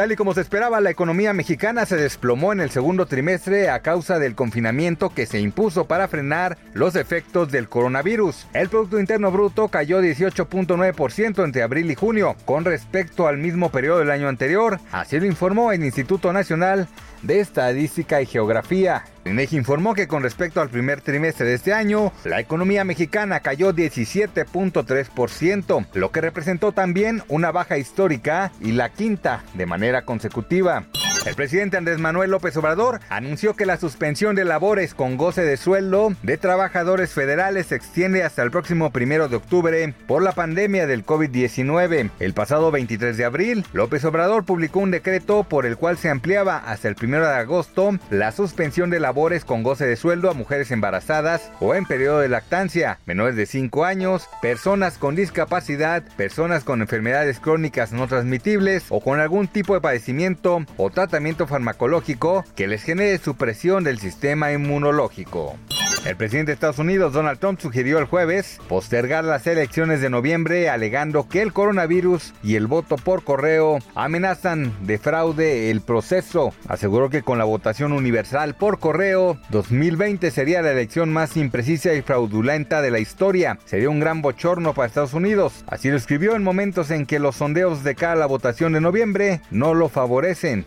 Tal y como se esperaba, la economía mexicana se desplomó en el segundo trimestre a causa del confinamiento que se impuso para frenar los efectos del coronavirus. El Producto Interno Bruto cayó 18.9% entre abril y junio con respecto al mismo periodo del año anterior, así lo informó el Instituto Nacional de Estadística y Geografía. INEGI informó que con respecto al primer trimestre de este año, la economía mexicana cayó 17.3%, lo que representó también una baja histórica y la quinta de manera consecutiva. El presidente Andrés Manuel López Obrador anunció que la suspensión de labores con goce de sueldo de trabajadores federales se extiende hasta el próximo primero de octubre por la pandemia del COVID-19. El pasado 23 de abril, López Obrador publicó un decreto por el cual se ampliaba hasta el primero de agosto la suspensión de labores con goce de sueldo a mujeres embarazadas o en periodo de lactancia, menores de 5 años, personas con discapacidad, personas con enfermedades crónicas no transmitibles o con algún tipo de padecimiento o tratamiento farmacológico que les genere supresión del sistema inmunológico. El presidente de Estados Unidos, Donald Trump, sugirió el jueves postergar las elecciones de noviembre alegando que el coronavirus y el voto por correo amenazan de fraude el proceso. Aseguró que con la votación universal por correo, 2020 sería la elección más imprecisa y fraudulenta de la historia. Sería un gran bochorno para Estados Unidos. Así lo escribió en momentos en que los sondeos de cara a la votación de noviembre no lo favorecen.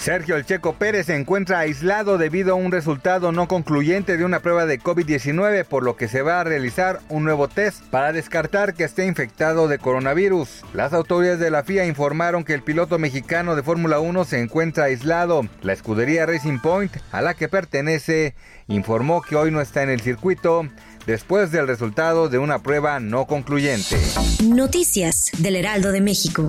Sergio El Checo Pérez se encuentra aislado debido a un resultado no concluyente de una prueba de COVID-19, por lo que se va a realizar un nuevo test para descartar que esté infectado de coronavirus. Las autoridades de la FIA informaron que el piloto mexicano de Fórmula 1 se encuentra aislado. La escudería Racing Point, a la que pertenece, informó que hoy no está en el circuito después del resultado de una prueba no concluyente. Noticias del Heraldo de México.